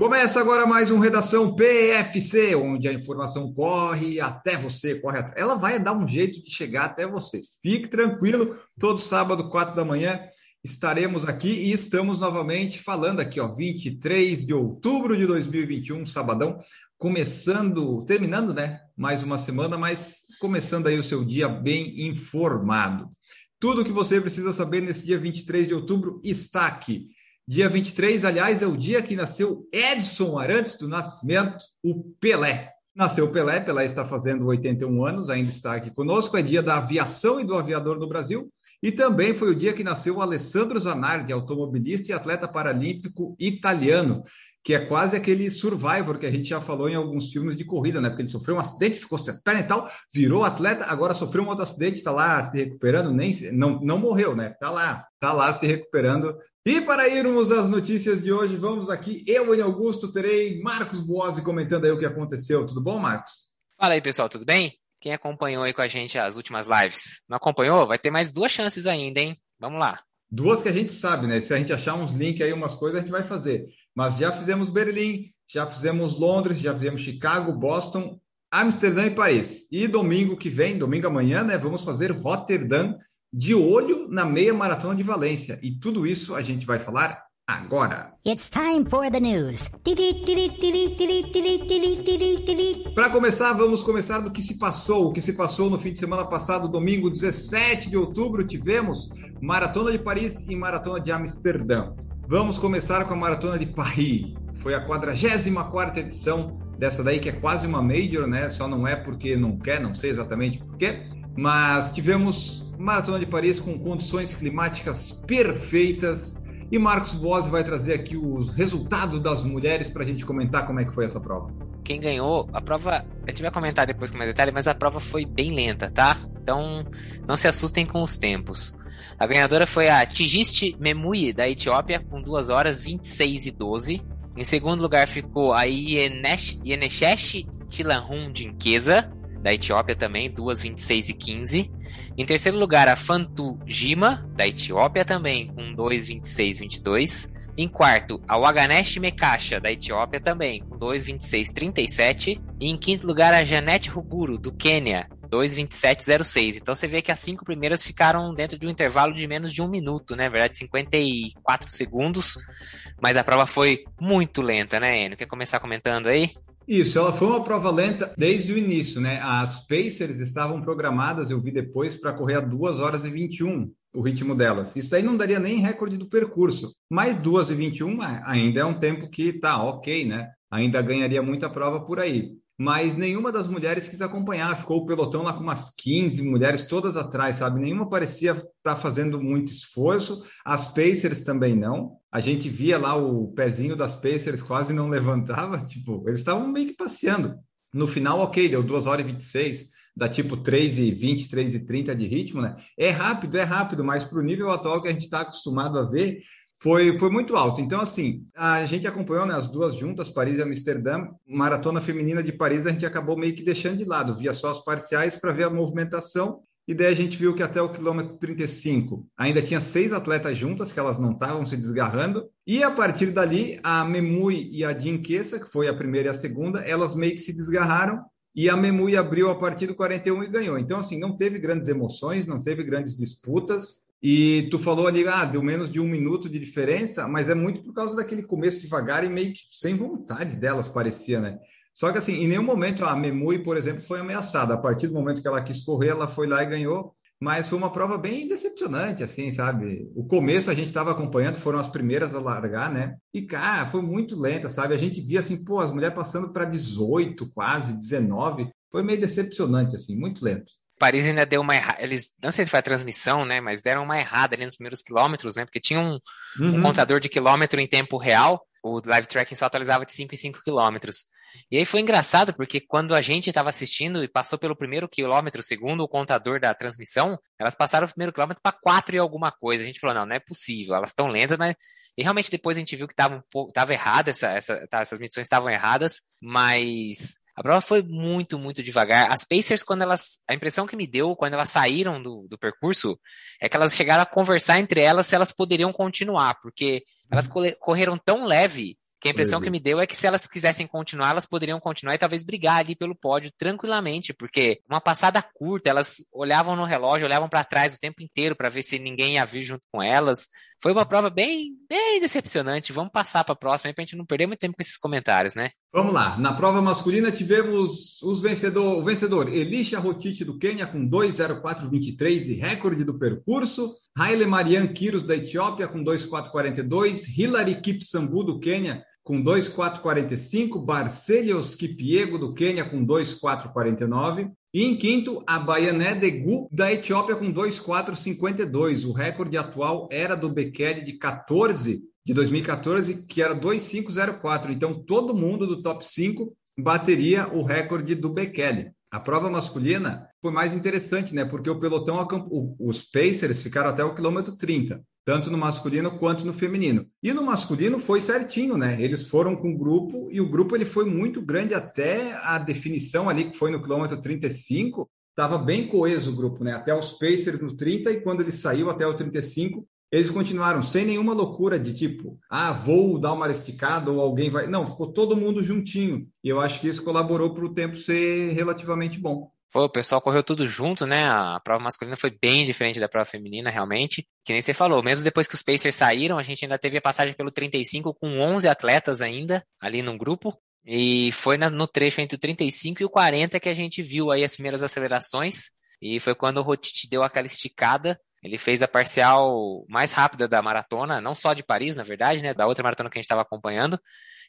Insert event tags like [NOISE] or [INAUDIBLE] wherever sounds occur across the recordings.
Começa agora mais um Redação PFC, onde a informação corre até você, corre até... Ela vai dar um jeito de chegar até você. Fique tranquilo, todo sábado, quatro da manhã, estaremos aqui e estamos novamente falando aqui, ó, 23 de outubro de 2021, sabadão, começando, terminando, né, mais uma semana, mas começando aí o seu dia bem informado. Tudo o que você precisa saber nesse dia 23 de outubro está aqui. Dia 23, aliás, é o dia que nasceu Edson Arantes do Nascimento, o Pelé. Nasceu o Pelé, Pelé está fazendo 81 anos, ainda está aqui conosco. É dia da aviação e do aviador no Brasil. E também foi o dia que nasceu o Alessandro Zanardi, automobilista e atleta paralímpico italiano, que é quase aquele Survivor que a gente já falou em alguns filmes de corrida, né? Porque ele sofreu um acidente, ficou sem perna e tal, virou atleta, agora sofreu um outro acidente, está lá se recuperando, nem não, não morreu, né? Está lá, está lá se recuperando. E para irmos às notícias de hoje, vamos aqui, eu e Augusto terei Marcos Boazzi comentando aí o que aconteceu. Tudo bom, Marcos? Fala aí, pessoal, tudo bem? Quem acompanhou aí com a gente as últimas lives? Não acompanhou? Vai ter mais duas chances ainda, hein? Vamos lá. Duas que a gente sabe, né? Se a gente achar uns links aí, umas coisas, a gente vai fazer. Mas já fizemos Berlim, já fizemos Londres, já fizemos Chicago, Boston, Amsterdã e Paris. E domingo que vem, domingo amanhã, né? Vamos fazer Rotterdam de olho na meia maratona de Valência. E tudo isso a gente vai falar agora. It's time for the news. Para começar, vamos começar do que se passou. O que se passou no fim de semana passado, domingo 17 de outubro, tivemos Maratona de Paris e Maratona de Amsterdã. Vamos começar com a Maratona de Paris. Foi a 44 edição dessa daí, que é quase uma major, né? Só não é porque não quer, não sei exatamente porquê. Mas tivemos Maratona de Paris com condições climáticas perfeitas e Marcos Boas vai trazer aqui os resultados das mulheres para a gente comentar como é que foi essa prova. Quem ganhou, a prova, a gente vai comentar depois com mais detalhe, mas a prova foi bem lenta, tá? Então não se assustem com os tempos. A ganhadora foi a Tigiste Memui, da Etiópia, com 2 horas 26 e 12. Em segundo lugar ficou a Yeneshesh Tilahun Dinkeza, da Etiópia também, 2, 26 e 15. Em terceiro lugar, a Fantu Jima, da Etiópia também, com 2, 26 e 22. Em quarto, a Waganesh Mekasha, da Etiópia também, com 2, 26 e 37. E em quinto lugar, a Janete Ruguru, do Quênia, 2,27,06. Então você vê que as cinco primeiras ficaram dentro de um intervalo de menos de um minuto, né? Na verdade, 54 segundos. Mas a prova foi muito lenta, né, Enio? Quer começar comentando aí? Isso, ela foi uma prova lenta desde o início, né? As Pacers estavam programadas, eu vi depois, para correr a 2 horas e 21 o ritmo delas. Isso aí não daria nem recorde do percurso, mas 2 e 21 ainda é um tempo que tá ok, né? Ainda ganharia muita prova por aí. Mas nenhuma das mulheres quis acompanhar, ficou o pelotão lá com umas 15 mulheres todas atrás, sabe? Nenhuma parecia estar tá fazendo muito esforço, as Pacers também não. A gente via lá o pezinho das Pacers quase não [LAUGHS] levantava, tipo, eles estavam meio que passeando. No final, ok, deu 2 horas e 26, dá tipo 3 e 20, 3 e 30 de ritmo, né? É rápido, é rápido, mas para o nível atual que a gente está acostumado a ver, foi, foi muito alto. Então, assim, a gente acompanhou né, as duas juntas, Paris e Amsterdã. Maratona feminina de Paris a gente acabou meio que deixando de lado, via só as parciais para ver a movimentação. E daí a gente viu que até o quilômetro 35 ainda tinha seis atletas juntas, que elas não estavam se desgarrando. E a partir dali, a Memui e a Dinquesa, que foi a primeira e a segunda, elas meio que se desgarraram. E a Memui abriu a partir do 41 e ganhou. Então, assim, não teve grandes emoções, não teve grandes disputas. E tu falou ali, ah, deu menos de um minuto de diferença, mas é muito por causa daquele começo devagar e meio que sem vontade delas, parecia, né? Só que assim, em nenhum momento a Memui, por exemplo, foi ameaçada. A partir do momento que ela quis correr, ela foi lá e ganhou. Mas foi uma prova bem decepcionante, assim, sabe? O começo a gente estava acompanhando, foram as primeiras a largar, né? E, cara, foi muito lenta, sabe? A gente via, assim, pô, as mulheres passando para 18, quase, 19. Foi meio decepcionante, assim, muito lento. Paris ainda deu uma errada. Eles, não sei se foi a transmissão, né? Mas deram uma errada ali nos primeiros quilômetros, né? Porque tinha um, uhum. um contador de quilômetro em tempo real. O live tracking só atualizava de 5 em 5 quilômetros. E aí foi engraçado, porque quando a gente estava assistindo e passou pelo primeiro quilômetro, segundo o contador da transmissão, elas passaram o primeiro quilômetro para quatro e alguma coisa. A gente falou, não, não é possível, elas estão lentas, mas. E realmente depois a gente viu que estava um pouco, tava errado, essa, essa, tá, essas medições estavam erradas, mas a prova foi muito, muito devagar. As Pacers, quando elas. A impressão que me deu quando elas saíram do, do percurso é que elas chegaram a conversar entre elas se elas poderiam continuar, porque elas correram tão leve que a impressão que me deu é que se elas quisessem continuar, elas poderiam continuar e talvez brigar ali pelo pódio tranquilamente, porque uma passada curta, elas olhavam no relógio, olhavam para trás o tempo inteiro para ver se ninguém ia vir junto com elas. Foi uma prova bem, bem decepcionante. Vamos passar para a próxima para a gente não perder muito tempo com esses comentários, né? Vamos lá. Na prova masculina tivemos os vencedor, o vencedor Elisha Rotich do Quênia com 2:04:23 e recorde do percurso. Haile Marian Kiros da Etiópia com 2:4:42. Hilary Kipsambu do Quênia com 2,445, Barcelios Kipiego, do Quênia, com 2,449. E em quinto, a Baiané Degu, da Etiópia, com 2,452. O recorde atual era do Bekele de 14, de 2014, que era 2,504. Então, todo mundo do top 5 bateria o recorde do Bekele. A prova masculina foi mais interessante, né? Porque o pelotão, os Pacers ficaram até o quilômetro 30 tanto no masculino quanto no feminino. E no masculino foi certinho, né? Eles foram com o grupo e o grupo ele foi muito grande até a definição ali que foi no quilômetro 35, estava bem coeso o grupo, né? Até os Pacers no 30 e quando ele saiu até o 35, eles continuaram sem nenhuma loucura de tipo, ah, vou dar uma esticada ou alguém vai. Não, ficou todo mundo juntinho. E eu acho que isso colaborou para o tempo ser relativamente bom. Foi, o pessoal correu tudo junto, né? A prova masculina foi bem diferente da prova feminina, realmente. Que nem você falou, mesmo depois que os Pacers saíram, a gente ainda teve a passagem pelo 35 com 11 atletas ainda, ali num grupo. E foi no trecho entre o 35 e o 40 que a gente viu aí as primeiras acelerações. E foi quando o Rotiti deu aquela esticada. Ele fez a parcial mais rápida da maratona, não só de Paris, na verdade, né? Da outra maratona que a gente estava acompanhando.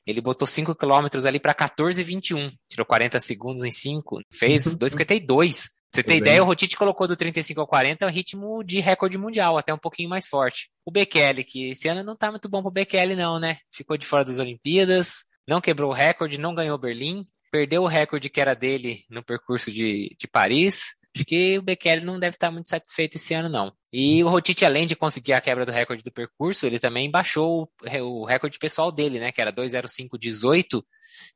Ele botou 5 km ali para 14,21. Tirou 40 segundos em 5. Fez 2,52. Você tem ideia, o Rotite colocou do 35 ao 40 um ritmo de recorde mundial, até um pouquinho mais forte. O Bekele, que esse ano não tá muito bom pro Bekele não, né? Ficou de fora das Olimpíadas, não quebrou o recorde, não ganhou Berlim, perdeu o recorde que era dele no percurso de, de Paris. Acho que o Bekele não deve estar muito satisfeito esse ano, não. E o Rotiti, além de conseguir a quebra do recorde do percurso, ele também baixou o recorde pessoal dele, né? Que era 2,05,18.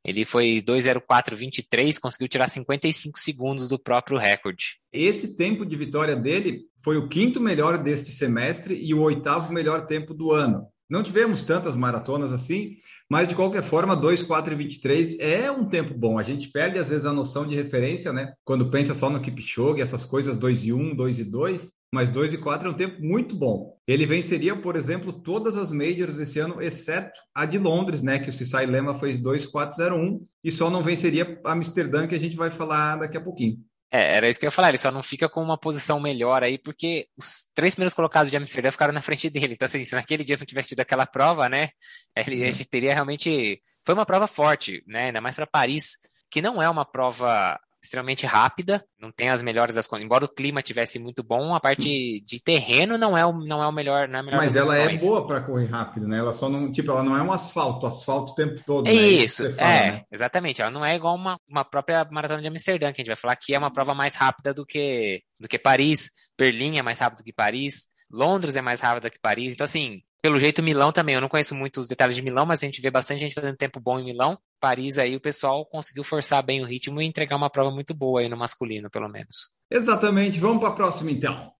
Ele foi 2,04,23, conseguiu tirar 55 segundos do próprio recorde. Esse tempo de vitória dele foi o quinto melhor deste semestre e o oitavo melhor tempo do ano. Não tivemos tantas maratonas assim, mas de qualquer forma, 2, 4 e 23 é um tempo bom. A gente perde às vezes a noção de referência, né? Quando pensa só no Kipchoge, essas coisas 2 e 1, 2 e 2, mas 2 e 4 é um tempo muito bom. Ele venceria, por exemplo, todas as majors esse ano, exceto a de Londres, né? Que o Cissai Lema fez 2, 4, 0, 1 e só não venceria a Amsterdã, que a gente vai falar daqui a pouquinho. É, era isso que eu ia falar, ele só não fica com uma posição melhor aí, porque os três primeiros colocados de Amsterdã ficaram na frente dele. Então, assim, se naquele dia não tivesse tido aquela prova, né, ele, a gente teria realmente. Foi uma prova forte, né, ainda mais para Paris, que não é uma prova extremamente rápida, não tem as melhores das condições. Embora o clima tivesse muito bom, a parte de terreno não é o, não é o melhor, não é melhor Mas ela é boa para correr rápido, né? Ela só não, tipo, ela não é um asfalto, asfalto o tempo todo. É né? isso, fala, é, né? exatamente. Ela não é igual uma, uma própria maratona de Amsterdã, que a gente vai falar que é uma prova mais rápida do que do que Paris, Berlim é mais rápido que Paris, Londres é mais rápida que Paris. Então assim, pelo jeito, Milão também. Eu não conheço muito os detalhes de Milão, mas a gente vê bastante gente fazendo tempo bom em Milão. Paris aí o pessoal conseguiu forçar bem o ritmo e entregar uma prova muito boa aí no masculino, pelo menos. Exatamente. Vamos para a próxima então.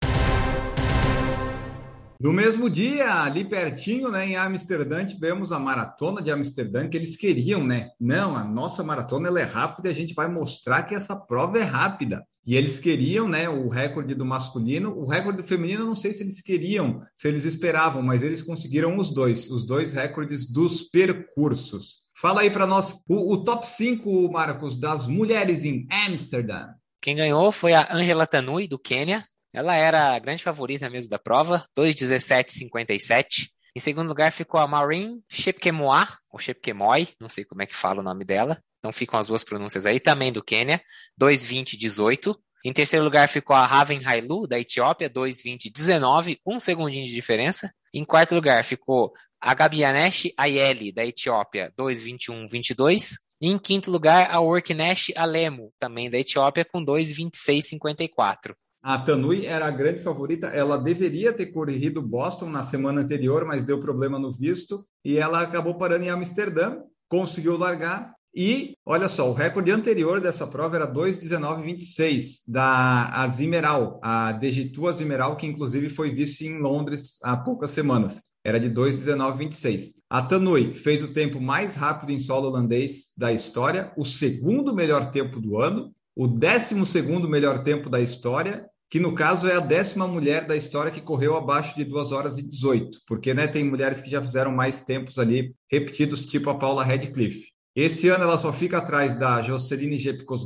No mesmo dia, ali pertinho, né, em Amsterdã, tivemos a maratona de Amsterdã que eles queriam, né? Não, a nossa maratona ela é rápida, a gente vai mostrar que essa prova é rápida. E eles queriam, né, o recorde do masculino, o recorde do feminino, não sei se eles queriam, se eles esperavam, mas eles conseguiram os dois, os dois recordes dos percursos. Fala aí para nós o, o, top 5, Marcos, das mulheres em Amsterdã. Quem ganhou foi a Angela Tanui, do Quênia. Ela era a grande favorita mesmo da prova, 2,17,57. Em segundo lugar ficou a Maureen Shepkemoa, ou Shepkemoi, não sei como é que fala o nome dela. Então ficam as duas pronúncias aí, também do Quênia, 2,20,18. Em terceiro lugar ficou a Raven Hailu, da Etiópia, 2,20,19, um segundinho de diferença. Em quarto lugar ficou a Gabianesh Ayeli, da Etiópia, 2,21,22. E em quinto lugar, a Worknesh Alemo, também da Etiópia, com 2,26,54. A Tanui era a grande favorita. Ela deveria ter corrido Boston na semana anterior, mas deu problema no visto. E ela acabou parando em Amsterdã, conseguiu largar. E olha só, o recorde anterior dessa prova era 2,19,26 da Azimeral, a Degitu Azimeral, que inclusive foi vice em Londres há poucas semanas. Era de 2,19,26. A Tanui fez o tempo mais rápido em solo holandês da história, o segundo melhor tempo do ano, o décimo segundo melhor tempo da história que no caso é a décima mulher da história que correu abaixo de 2 horas e 18, porque né, tem mulheres que já fizeram mais tempos ali repetidos, tipo a Paula Radcliffe. Esse ano ela só fica atrás da Joceline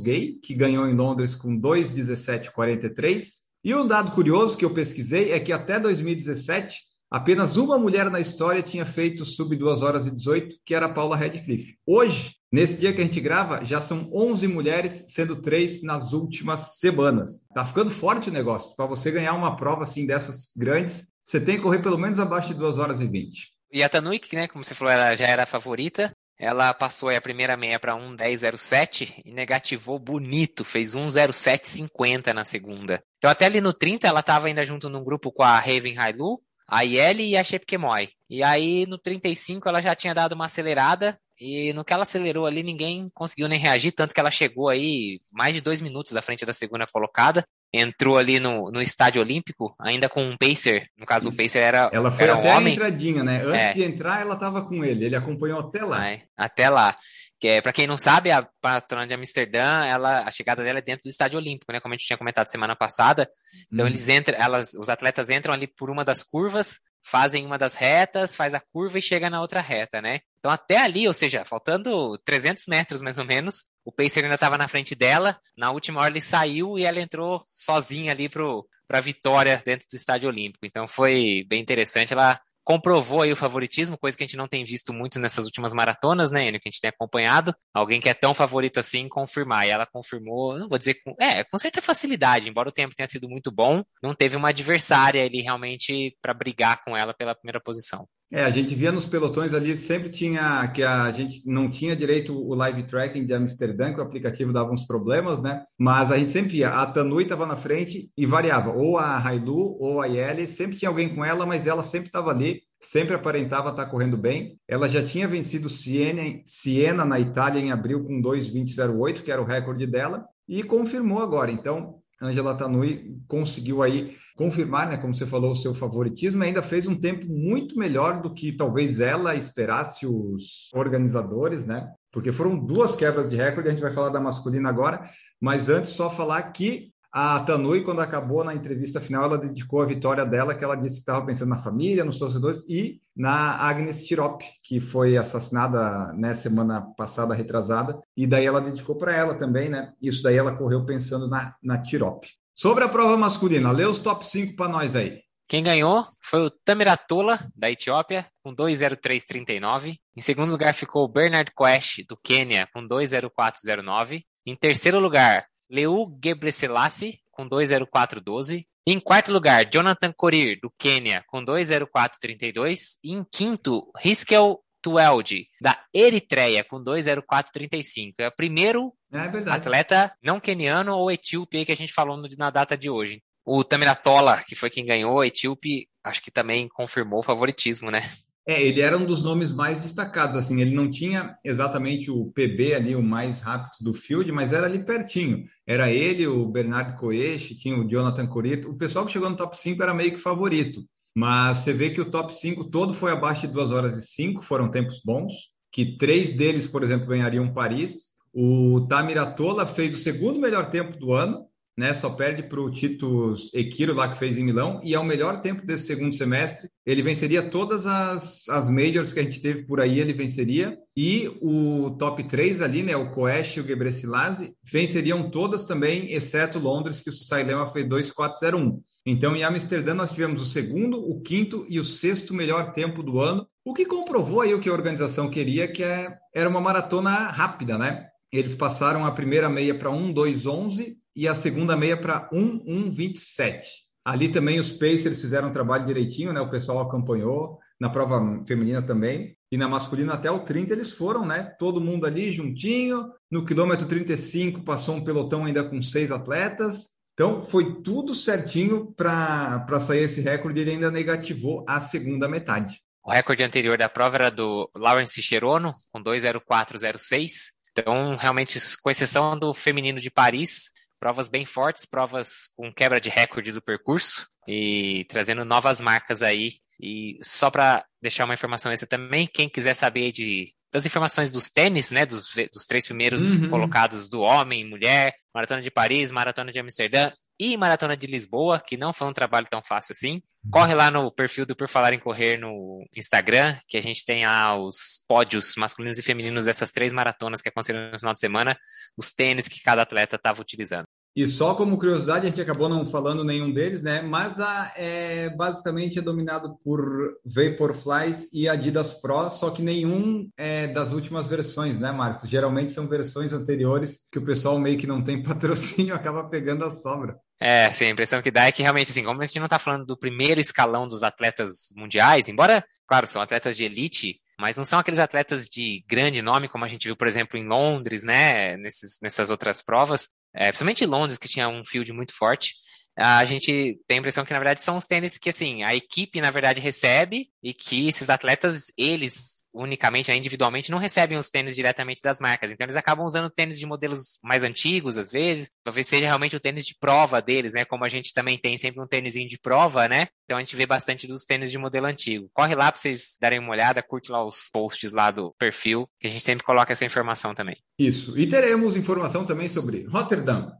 Gay, que ganhou em Londres com 2,17,43. E um dado curioso que eu pesquisei é que até 2017 Apenas uma mulher na história tinha feito sub 2 horas e 18, que era a Paula Radcliffe. Hoje, nesse dia que a gente grava, já são 11 mulheres, sendo três nas últimas semanas. Tá ficando forte o negócio. Para você ganhar uma prova assim dessas grandes, você tem que correr pelo menos abaixo de 2 horas e 20. E a Tanuik, né, como você falou, ela já era a favorita. Ela passou a primeira meia para 1,10,07 e negativou bonito, fez 1,07,50 na segunda. Então até ali no 30 ela estava ainda junto num grupo com a Raven Hailu, a Yeli e a Shepkemoy. E aí no 35 ela já tinha dado uma acelerada e no que ela acelerou ali ninguém conseguiu nem reagir, tanto que ela chegou aí mais de dois minutos à frente da segunda colocada. Entrou ali no, no estádio olímpico, ainda com um pacer. No caso, Isso. o pacer era. Ela foi era até um homem. a entradinha, né? Antes é. de entrar, ela estava com ele. Ele acompanhou até lá. É, até lá. Que é, para quem não sabe, a patrona de Amsterdã, ela, a chegada dela é dentro do estádio olímpico, né? Como a gente tinha comentado semana passada. Então hum. eles entram, elas, os atletas entram ali por uma das curvas, fazem uma das retas, faz a curva e chega na outra reta, né? Então até ali, ou seja, faltando 300 metros mais ou menos, o Pacer ainda estava na frente dela. Na última hora ele saiu e ela entrou sozinha ali pro para vitória dentro do estádio olímpico. Então foi bem interessante. Ela comprovou aí o favoritismo, coisa que a gente não tem visto muito nessas últimas maratonas, né, Enio, que a gente tem acompanhado. Alguém que é tão favorito assim confirmar. E ela confirmou, não vou dizer com, é, com certa facilidade, embora o tempo tenha sido muito bom, não teve uma adversária ali realmente para brigar com ela pela primeira posição. É, a gente via nos pelotões ali, sempre tinha que a gente não tinha direito o live tracking de Amsterdã, que o aplicativo dava uns problemas, né? Mas a gente sempre via, a Tanui estava na frente e variava, ou a Hailu ou a Yeli, sempre tinha alguém com ela, mas ela sempre estava ali, sempre aparentava estar tá correndo bem. Ela já tinha vencido Siena, Siena na Itália em abril com 2:20:08, que era o recorde dela, e confirmou agora. Então, Angela Tanui conseguiu aí confirmar, né, como você falou, o seu favoritismo, ainda fez um tempo muito melhor do que talvez ela esperasse os organizadores, né? Porque foram duas quebras de recorde, a gente vai falar da masculina agora, mas antes só falar que a Tanui, quando acabou na entrevista final, ela dedicou a vitória dela, que ela disse que estava pensando na família, nos torcedores e na Agnes Tirop, que foi assassinada né, semana passada, retrasada, e daí ela dedicou para ela também, né? Isso daí ela correu pensando na, na Tirop. Sobre a prova masculina, lê os top 5 para nós aí. Quem ganhou foi o Tamiratola, da Etiópia, com 2,0339. Em segundo lugar ficou o Bernard Quest, do Quênia, com 2,0409. Em terceiro lugar, Leu Gebreselassie, com 2,0412. Em quarto lugar, Jonathan Korir, do Quênia, com 2,0432. E em quinto, Riskel Tuelde, da Eritreia, com 2,0435. É o primeiro é atleta não queniano ou etíope que a gente falou na data de hoje. O Tamiratola, que foi quem ganhou, etíope, acho que também confirmou o favoritismo, né? É, ele era um dos nomes mais destacados, assim, ele não tinha exatamente o PB ali, o mais rápido do field, mas era ali pertinho. Era ele, o Bernardo Coeche, tinha o Jonathan Corito. O pessoal que chegou no top 5 era meio que favorito. Mas você vê que o top 5 todo foi abaixo de 2 horas e 5, foram tempos bons, que três deles, por exemplo, ganhariam Paris. O Tamiratola fez o segundo melhor tempo do ano, né? Só perde para o Titus Equiro lá que fez em Milão, e é o melhor tempo desse segundo semestre. Ele venceria todas as, as majors que a gente teve por aí, ele venceria. E o top 3 ali, né? O Koesh e o Gebreselassie, venceriam todas também, exceto Londres, que o Sailema fez 2-4-0-1. Então, em Amsterdã, nós tivemos o segundo, o quinto e o sexto melhor tempo do ano, o que comprovou aí o que a organização queria, que é, era uma maratona rápida, né? Eles passaram a primeira meia para 1,211 e a segunda meia para 1,127. Ali também os Pacers fizeram um trabalho direitinho, né? O pessoal acompanhou, na prova feminina também. E na masculina até o 30 eles foram, né? Todo mundo ali juntinho. No quilômetro 35 passou um pelotão ainda com seis atletas. Então foi tudo certinho para sair esse recorde. Ele ainda negativou a segunda metade. O recorde anterior da prova era do Lawrence Cherono, com 20406. Então, realmente, com exceção do feminino de Paris, provas bem fortes, provas com quebra de recorde do percurso e trazendo novas marcas aí. E só para deixar uma informação essa também, quem quiser saber de das informações dos tênis, né, dos, dos três primeiros uhum. colocados do homem, mulher, maratona de Paris, maratona de Amsterdã e Maratona de Lisboa, que não foi um trabalho tão fácil assim. Corre lá no perfil do Por Falar em Correr no Instagram, que a gente tem lá os pódios masculinos e femininos dessas três maratonas que aconteceram no final de semana, os tênis que cada atleta estava utilizando. E só como curiosidade, a gente acabou não falando nenhum deles, né? Mas a, é, basicamente é dominado por Vaporflies e Adidas Pro, só que nenhum é das últimas versões, né, Marcos? Geralmente são versões anteriores que o pessoal meio que não tem [LAUGHS] patrocínio, acaba pegando a sobra. É, sim, a impressão que dá é que realmente, assim, como a gente não está falando do primeiro escalão dos atletas mundiais, embora, claro, são atletas de elite, mas não são aqueles atletas de grande nome, como a gente viu, por exemplo, em Londres, né, nesses, nessas outras provas, é, principalmente Londres, que tinha um field muito forte, a gente tem a impressão que, na verdade, são os tênis que, assim, a equipe, na verdade, recebe e que esses atletas, eles, unicamente, né, individualmente, não recebem os tênis diretamente das marcas. Então, eles acabam usando tênis de modelos mais antigos, às vezes. Talvez seja realmente o tênis de prova deles, né? Como a gente também tem sempre um tênisinho de prova, né? Então, a gente vê bastante dos tênis de modelo antigo. Corre lá para vocês darem uma olhada, curte lá os posts lá do perfil, que a gente sempre coloca essa informação também. Isso. E teremos informação também sobre Rotterdam.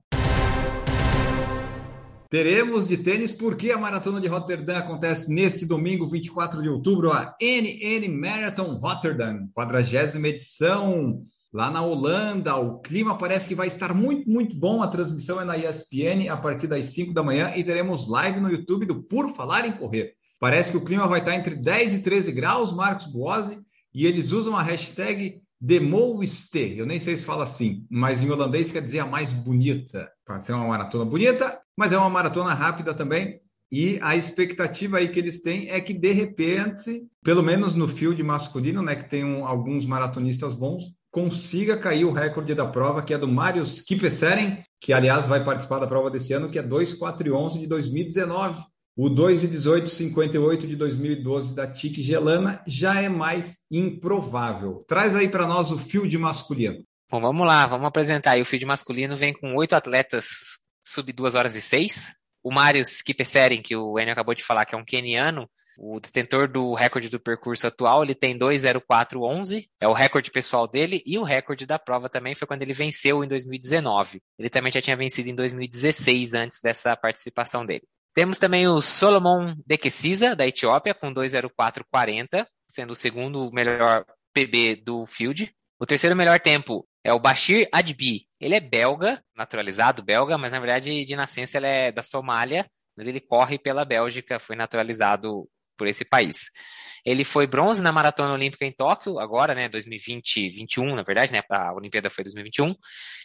Teremos de tênis porque a Maratona de Rotterdam acontece neste domingo, 24 de outubro, a NN Marathon Rotterdam, 40 edição, lá na Holanda. O clima parece que vai estar muito, muito bom. A transmissão é na ESPN a partir das 5 da manhã e teremos live no YouTube do Por Falar em Correr. Parece que o clima vai estar entre 10 e 13 graus, Marcos Boazzi, e eles usam a hashtag de Mooiste, eu nem sei se fala assim, mas em holandês quer dizer a mais bonita. Para ser uma maratona bonita, mas é uma maratona rápida também. E a expectativa aí que eles têm é que, de repente, pelo menos no field masculino, né, que tem um, alguns maratonistas bons, consiga cair o recorde da prova, que é do Marius Kipeseren, que, aliás, vai participar da prova desse ano, que é 2,4 e 11 de 2019. O 2 e 18, 58 de 2012 da TIC Gelana já é mais improvável. Traz aí para nós o field masculino. Bom, vamos lá, vamos apresentar aí. O field masculino vem com oito atletas sub 2 horas e 6. O Marius Kipeseren, que o Enio acabou de falar que é um keniano, o detentor do recorde do percurso atual, ele tem 2:04:11, é o recorde pessoal dele e o recorde da prova também foi quando ele venceu em 2019. Ele também já tinha vencido em 2016 antes dessa participação dele. Temos também o Solomon Dekesiza, da Etiópia, com 2,04,40, sendo o segundo melhor PB do field. O terceiro melhor tempo é o Bashir Adbi. Ele é belga, naturalizado belga, mas na verdade de nascença ele é da Somália, mas ele corre pela Bélgica, foi naturalizado por esse país. Ele foi bronze na Maratona Olímpica em Tóquio, agora, né, 2020, 21, na verdade, né, a Olimpíada foi 2021.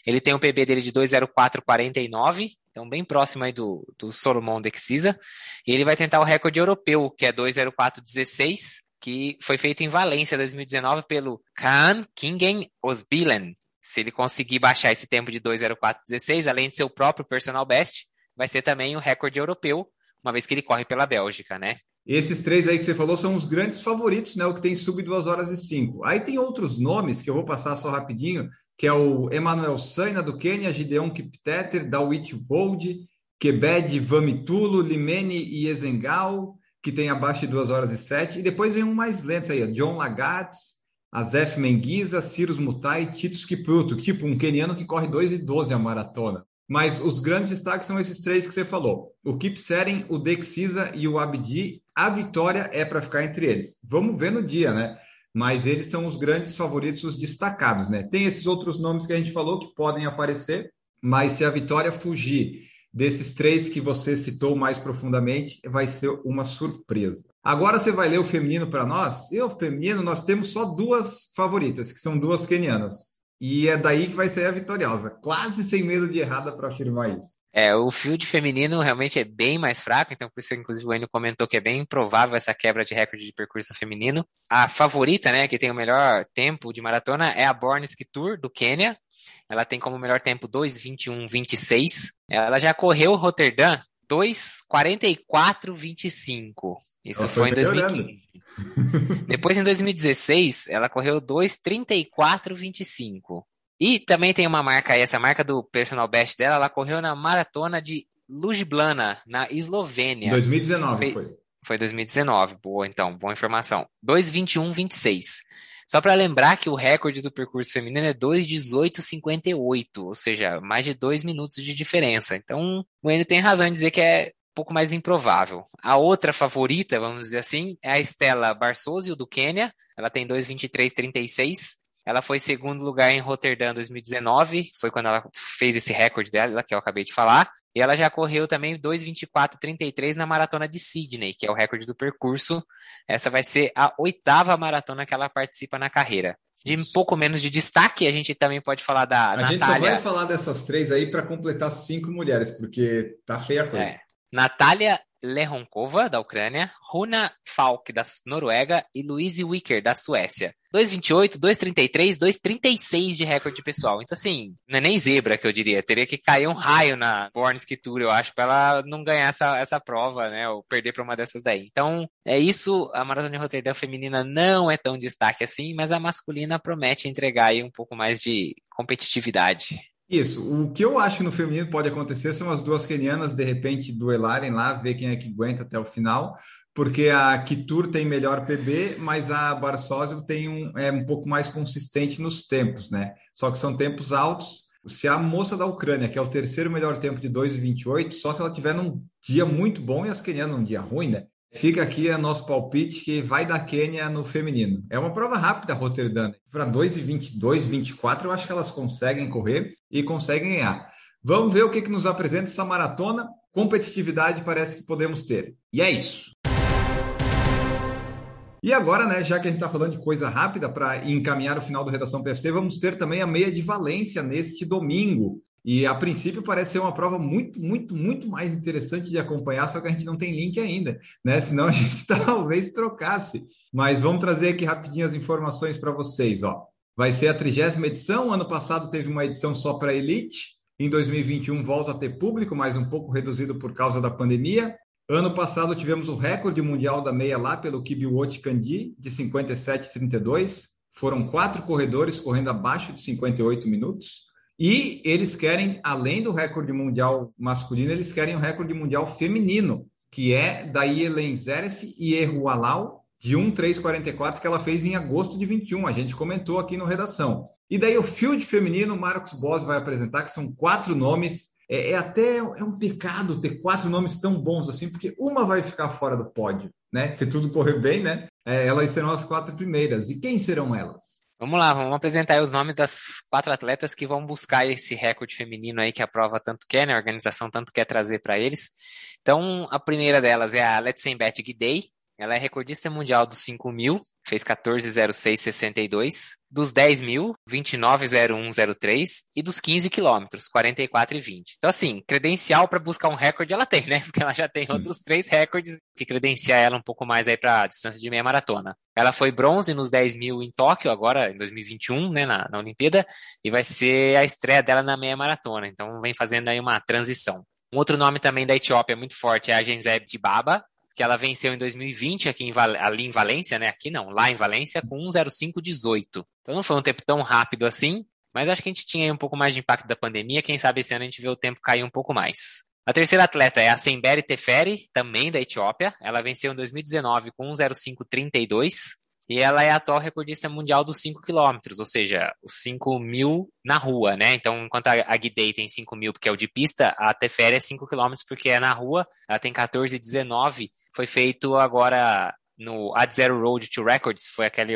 Ele tem um PB dele de 20449, então bem próximo aí do, do Solomon Dexisa. E ele vai tentar o recorde europeu, que é 20416, que foi feito em Valência 2019 pelo Kaan Kingen Osbilen. Se ele conseguir baixar esse tempo de 20416, além de ser o próprio personal best, vai ser também o recorde europeu, uma vez que ele corre pela Bélgica, né? Esses três aí que você falou são os grandes favoritos, né? O que tem sub 2 horas e 5. Aí tem outros nomes que eu vou passar só rapidinho, que é o Emanuel Saina do Quênia, Gideon Kipteter, Dawit Vold, Kebed Vamitulo, Limene e Ezengal, que tem abaixo de 2 horas e 7. E depois vem um mais lento aí, ó, John Lagat, Azef Menguiza, Cirus Mutai, Titus Kipruto, tipo um queniano que corre 2 e 12 a maratona. Mas os grandes destaques são esses três que você falou. O Kipseren, o Dexisa e o Abdi. A vitória é para ficar entre eles. Vamos ver no dia, né? Mas eles são os grandes favoritos, os destacados, né? Tem esses outros nomes que a gente falou que podem aparecer, mas se a vitória fugir desses três que você citou mais profundamente, vai ser uma surpresa. Agora você vai ler o feminino para nós? E o feminino, nós temos só duas favoritas, que são duas quenianas. E é daí que vai ser a vitoriosa. Quase sem medo de errada para afirmar isso. É, o field feminino realmente é bem mais fraco, então por isso, inclusive, o Enio comentou que é bem improvável essa quebra de recorde de percurso feminino. A favorita, né, que tem o melhor tempo de maratona é a Born Ski Tour, do Quênia. Ela tem como melhor tempo 2:21:26. Ela já correu Rotterdam 2:44:25. Isso ela foi, foi em 2015. Depois, em 2016, ela correu 2:34:25. E também tem uma marca aí, essa marca do personal best dela, ela correu na maratona de Ljubljana, na Eslovênia. 2019 foi. Foi 2019, boa então, boa informação. 2:21:26. Só para lembrar que o recorde do percurso feminino é 2:18:58, ou seja, mais de dois minutos de diferença. Então, o Enio tem razão em dizer que é um pouco mais improvável. A outra favorita, vamos dizer assim, é a Estela Barsosio do Quênia. Ela tem 2:23:36 ela foi segundo lugar em Roterdã 2019, foi quando ela fez esse recorde dela, que eu acabei de falar. E ela já correu também 2:24:33 na maratona de Sydney, que é o recorde do percurso. Essa vai ser a oitava maratona que ela participa na carreira. De um pouco menos de destaque, a gente também pode falar da a Natália. A gente só vai falar dessas três aí para completar cinco mulheres, porque tá feia a coisa. É. Natália Lehonkova, da Ucrânia, Runa Falk, da Noruega e Louise Wicker, da Suécia. 2,28, 2,33, 2,36 de recorde pessoal. Então, assim, não é nem zebra que eu diria. Teria que cair um raio na Born Tour, eu acho, para ela não ganhar essa, essa prova, né? Ou perder para uma dessas daí. Então, é isso. A Maratona de Roterdã feminina não é tão destaque assim, mas a masculina promete entregar aí um pouco mais de competitividade. Isso. O que eu acho que no feminino pode acontecer são as duas kenianas, de repente, duelarem lá, ver quem é que aguenta até o final, porque a Kitur tem melhor PB, mas a Barsósio tem um, é um pouco mais consistente nos tempos, né? Só que são tempos altos. Se a moça da Ucrânia, que é o terceiro melhor tempo de 2,28, só se ela tiver num dia muito bom e as kenianas num dia ruim, né? Fica aqui o nosso palpite que vai da Quênia no feminino. É uma prova rápida, Roterdã. Para 2,22, 24, eu acho que elas conseguem correr e conseguem ganhar. Vamos ver o que, que nos apresenta essa maratona. Competitividade parece que podemos ter. E é isso. E agora, né, já que a gente está falando de coisa rápida para encaminhar o final do Redação PFC, vamos ter também a meia de Valência neste domingo. E a princípio parece ser uma prova muito, muito, muito mais interessante de acompanhar, só que a gente não tem link ainda, né? Senão a [LAUGHS] gente talvez trocasse. Mas vamos trazer aqui rapidinho as informações para vocês, ó. Vai ser a trigésima edição. Ano passado teve uma edição só para elite. Em 2021 volta a ter público, mas um pouco reduzido por causa da pandemia. Ano passado tivemos o recorde mundial da meia lá pelo Kibiwot Kandi, de 57,32. Foram quatro corredores correndo abaixo de 58 minutos. E eles querem, além do recorde mundial masculino, eles querem o recorde mundial feminino, que é da Yelen Zeref e Errualau, de 1,344, que ela fez em agosto de 21. A gente comentou aqui no Redação. E daí o field feminino, Marcos Boss vai apresentar, que são quatro nomes. É, é, até é um pecado ter quatro nomes tão bons assim, porque uma vai ficar fora do pódio, né? Se tudo correr bem, né? É, elas serão as quatro primeiras. E quem serão elas? Vamos lá, vamos apresentar os nomes das quatro atletas que vão buscar esse recorde feminino aí que a prova tanto quer, né? A organização tanto quer trazer para eles. Então, a primeira delas é a Letsenbet Gidey, ela é recordista mundial dos 5 mil, fez 14,06,62. Dos 10 mil, 29,01,03. E dos 15 quilômetros, 44,20. Então, assim, credencial para buscar um recorde ela tem, né? [LAUGHS] Porque ela já tem outros três recordes que credenciar ela um pouco mais aí para a distância de meia maratona. Ela foi bronze nos 10 mil em Tóquio, agora em 2021, né, na, na Olimpíada. E vai ser a estreia dela na meia maratona. Então, vem fazendo aí uma transição. Um outro nome também da Etiópia muito forte é a Genzeb Dibaba, que ela venceu em 2020 aqui em, ali em Valência, né? Aqui não, lá em Valência, com 1,0518. Então não foi um tempo tão rápido assim, mas acho que a gente tinha um pouco mais de impacto da pandemia. Quem sabe esse ano a gente vê o tempo cair um pouco mais. A terceira atleta é a Semberi Teferi, também da Etiópia. Ela venceu em 2019 com 1,0532. E ela é a atual recordista mundial dos 5 quilômetros, ou seja, os 5 mil na rua, né? Então, enquanto a Guidei tem 5 mil porque é o de pista, a Teferi é 5 quilômetros porque é na rua, ela tem 14,19. Foi feito agora no Ad Zero Road to Records, foi aquele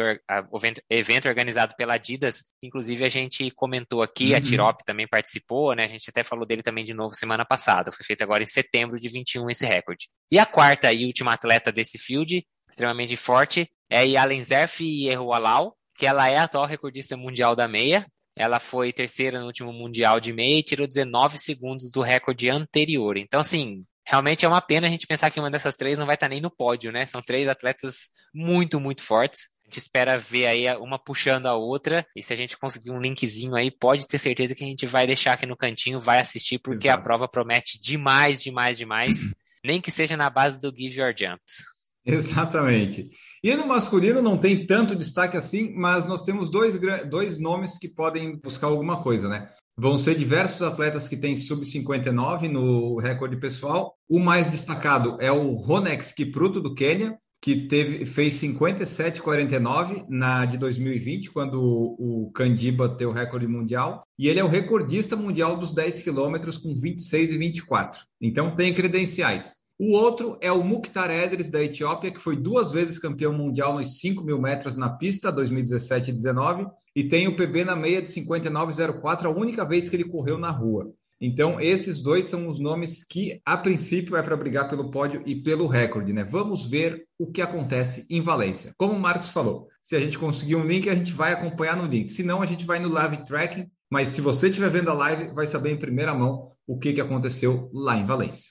evento organizado pela Adidas. Inclusive, a gente comentou aqui, uhum. a Tirop também participou, né? A gente até falou dele também de novo semana passada. Foi feito agora em setembro de 21 esse recorde. E a quarta e última atleta desse field, extremamente forte, é Yalen Zerf e Errualau, que ela é a atual recordista mundial da meia. ela foi terceira no último Mundial de meia e tirou 19 segundos do recorde anterior. Então, assim, realmente é uma pena a gente pensar que uma dessas três não vai estar nem no pódio, né? São três atletas muito, muito fortes. A gente espera ver aí uma puxando a outra. E se a gente conseguir um linkzinho aí, pode ter certeza que a gente vai deixar aqui no cantinho, vai assistir, porque Exato. a prova promete demais, demais, demais. nem que seja na base do Give Your Jumps. Exatamente. E no masculino não tem tanto destaque assim, mas nós temos dois, dois nomes que podem buscar alguma coisa, né? Vão ser diversos atletas que têm sub-59 no recorde pessoal. O mais destacado é o Ronex Kipruto, do Quênia, que teve, fez 57,49 na de 2020, quando o, o Kandi bateu o recorde mundial. E ele é o recordista mundial dos 10 quilômetros com 26 e 24. Então tem credenciais. O outro é o Mukhtar Edris, da Etiópia, que foi duas vezes campeão mundial nos 5 mil metros na pista, 2017 e 2019, e tem o PB na meia de 59,04, a única vez que ele correu na rua. Então, esses dois são os nomes que, a princípio, é para brigar pelo pódio e pelo recorde, né? Vamos ver o que acontece em Valência. Como o Marcos falou, se a gente conseguir um link, a gente vai acompanhar no link. Se não, a gente vai no live tracking. Mas se você estiver vendo a live, vai saber em primeira mão o que, que aconteceu lá em Valência.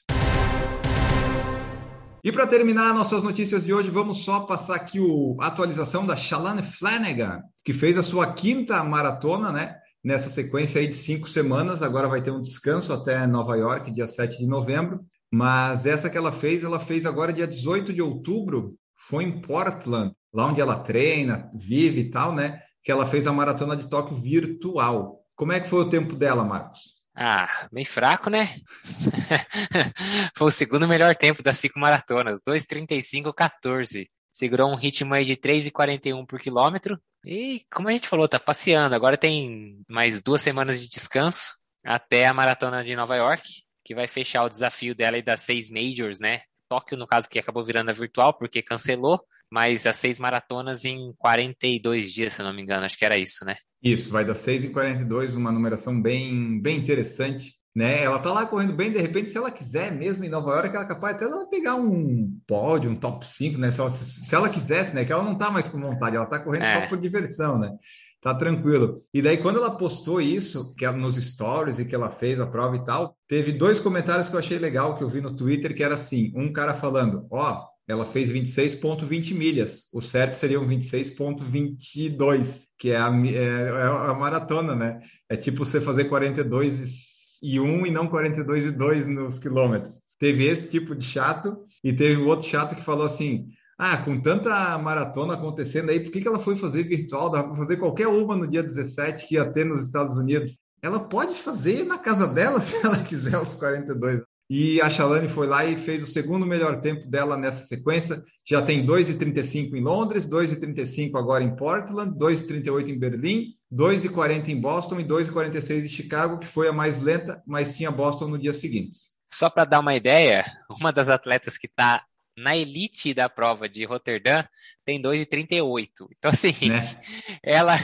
E para terminar nossas notícias de hoje, vamos só passar aqui a atualização da Shalane Flanagan, que fez a sua quinta maratona, né? Nessa sequência aí de cinco semanas, agora vai ter um descanso até Nova York, dia 7 de novembro. Mas essa que ela fez, ela fez agora dia 18 de outubro, foi em Portland, lá onde ela treina, vive e tal, né? Que ela fez a maratona de Tóquio virtual. Como é que foi o tempo dela, Marcos? Ah, bem fraco, né? [LAUGHS] Foi o segundo melhor tempo das cinco maratonas, 2:35:14. Segurou um ritmo aí de 3,41 por quilômetro. E, como a gente falou, tá passeando. Agora tem mais duas semanas de descanso até a maratona de Nova York, que vai fechar o desafio dela e das seis majors, né? Tóquio, no caso, que acabou virando a virtual porque cancelou, mas as seis maratonas em 42 dias, se não me engano. Acho que era isso, né? Isso, vai das 6 e 42, uma numeração bem, bem interessante. Né? Ela tá lá correndo bem, de repente, se ela quiser mesmo em Nova York, ela é capaz até ela pegar um pódio, um top 5, né? Se ela, se ela quisesse, né? Que ela não tá mais com vontade, ela tá correndo é. só por diversão, né? Tá tranquilo. E daí, quando ela postou isso, que ela, nos stories e que ela fez a prova e tal, teve dois comentários que eu achei legal que eu vi no Twitter, que era assim: um cara falando, ó, oh, ela fez 26,20 milhas. O certo seria um 26,22, que é a, é, é a, maratona, né? É tipo você fazer 42 e 1 e não 42 e 2 nos quilômetros. Teve esse tipo de chato e teve o outro chato que falou assim: ah, com tanta maratona acontecendo aí, por que, que ela foi fazer virtual? Dá para fazer qualquer uma no dia 17 que ia ter nos Estados Unidos. Ela pode fazer na casa dela [LAUGHS] se ela quiser os 42. E a Shalane foi lá e fez o segundo melhor tempo dela nessa sequência. Já tem 2,35 em Londres, 2,35 agora em Portland, 2,38 em Berlim, 2,40 em Boston e 2,46 em Chicago, que foi a mais lenta, mas tinha Boston no dia seguinte. Só para dar uma ideia, uma das atletas que está na elite da prova de Roterdã tem 2,38. Então, assim, né? [LAUGHS] ela,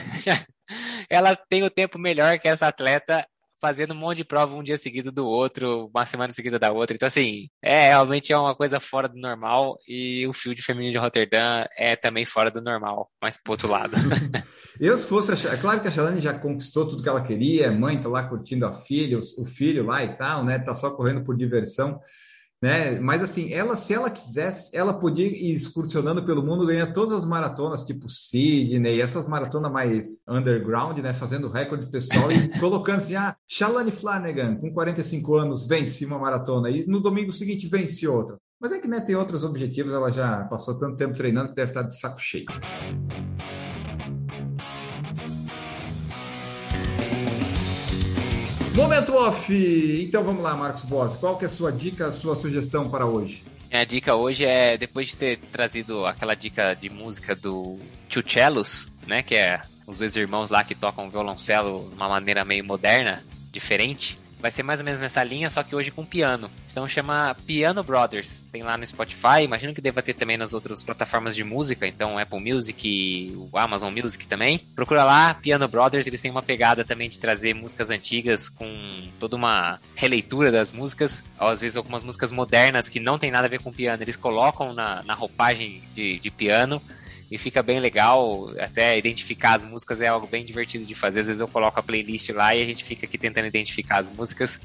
[LAUGHS] ela tem o tempo melhor que essa atleta fazendo um monte de prova um dia seguido do outro, uma semana seguida da outra. Então, assim, é realmente é uma coisa fora do normal e o field feminino de Roterdã é também fora do normal, mas pro outro lado. [LAUGHS] Eu, se fosse, é claro que a Shalane já conquistou tudo que ela queria, mãe tá lá curtindo a filha, o filho lá e tal, né? Tá só correndo por diversão né? Mas assim, ela, se ela quisesse, ela podia ir excursionando pelo mundo, ganhar todas as maratonas, tipo Sydney, essas maratonas mais underground, né? Fazendo recorde pessoal e [LAUGHS] colocando assim, ah, Shalane Flanagan, com 45 anos, vence uma maratona, e no domingo seguinte vence outra. Mas é que né, tem outros objetivos, ela já passou tanto tempo treinando que deve estar de saco cheio. Momento off! Então vamos lá, Marcos Boss. Qual que é a sua dica, a sua sugestão para hoje? Minha dica hoje é, depois de ter trazido aquela dica de música do Cellos, né? Que é os dois irmãos lá que tocam violoncelo de uma maneira meio moderna, diferente. Vai ser mais ou menos nessa linha, só que hoje com piano. Então chama Piano Brothers. Tem lá no Spotify, imagino que deva ter também nas outras plataformas de música, então Apple Music, o Amazon Music também. Procura lá, Piano Brothers, eles têm uma pegada também de trazer músicas antigas com toda uma releitura das músicas. Às vezes algumas músicas modernas que não tem nada a ver com piano, eles colocam na, na roupagem de, de piano. E fica bem legal. Até identificar as músicas é algo bem divertido de fazer. Às vezes eu coloco a playlist lá e a gente fica aqui tentando identificar as músicas.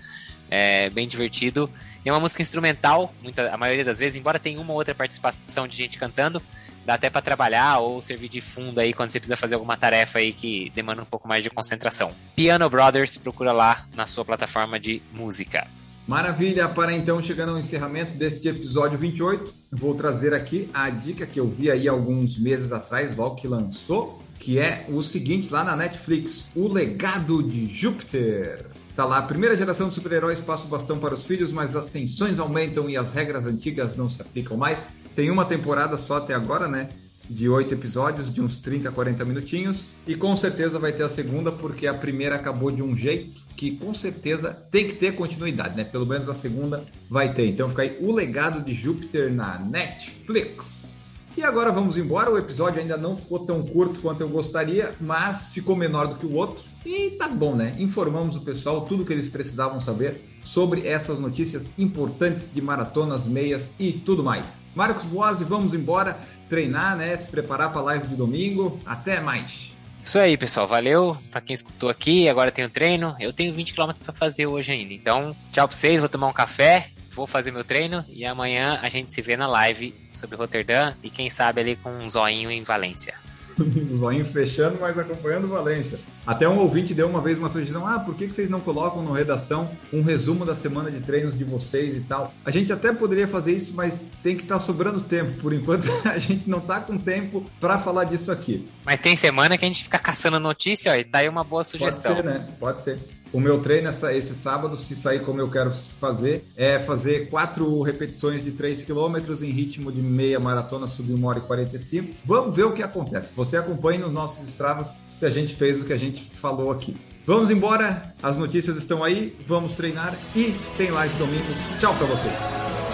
É bem divertido. E é uma música instrumental, muita, a maioria das vezes, embora tenha uma ou outra participação de gente cantando, dá até para trabalhar ou servir de fundo aí quando você precisa fazer alguma tarefa aí que demanda um pouco mais de concentração. Piano Brothers, procura lá na sua plataforma de música. Maravilha, para então chegando ao encerramento deste episódio 28, vou trazer aqui a dica que eu vi aí alguns meses atrás, logo que lançou, que é o seguinte lá na Netflix, O Legado de Júpiter. Tá lá, a primeira geração de super-heróis passa o bastão para os filhos, mas as tensões aumentam e as regras antigas não se aplicam mais. Tem uma temporada só até agora, né? De oito episódios, de uns 30, 40 minutinhos. E com certeza vai ter a segunda, porque a primeira acabou de um jeito que com certeza tem que ter continuidade, né? Pelo menos a segunda vai ter. Então fica aí o legado de Júpiter na Netflix. E agora vamos embora. O episódio ainda não ficou tão curto quanto eu gostaria, mas ficou menor do que o outro. E tá bom, né? Informamos o pessoal tudo que eles precisavam saber sobre essas notícias importantes de maratonas, meias e tudo mais. Marcos Boazzi, vamos embora treinar, né? Se preparar para a live de domingo. Até mais. Isso aí, pessoal. Valeu para quem escutou aqui. Agora tem o treino. Eu tenho 20 km para fazer hoje ainda. Então, tchau para vocês. Vou tomar um café, vou fazer meu treino e amanhã a gente se vê na live sobre Roterdã e quem sabe ali com um zoinho em Valência. [LAUGHS] Zoinho fechando, mas acompanhando Valência. Até um ouvinte deu uma vez uma sugestão: ah, por que vocês não colocam no redação um resumo da semana de treinos de vocês e tal? A gente até poderia fazer isso, mas tem que estar tá sobrando tempo. Por enquanto, [LAUGHS] a gente não está com tempo para falar disso aqui. Mas tem semana que a gente fica caçando notícia, ó, e tá aí uma boa sugestão. Pode ser, né? Pode ser. O meu treino essa, esse sábado, se sair como eu quero fazer, é fazer quatro repetições de 3 km em ritmo de meia maratona sub 1 hora e 45. Vamos ver o que acontece. Você acompanha nos nossos estravas se a gente fez o que a gente falou aqui. Vamos embora, as notícias estão aí, vamos treinar e tem live domingo. Tchau para vocês.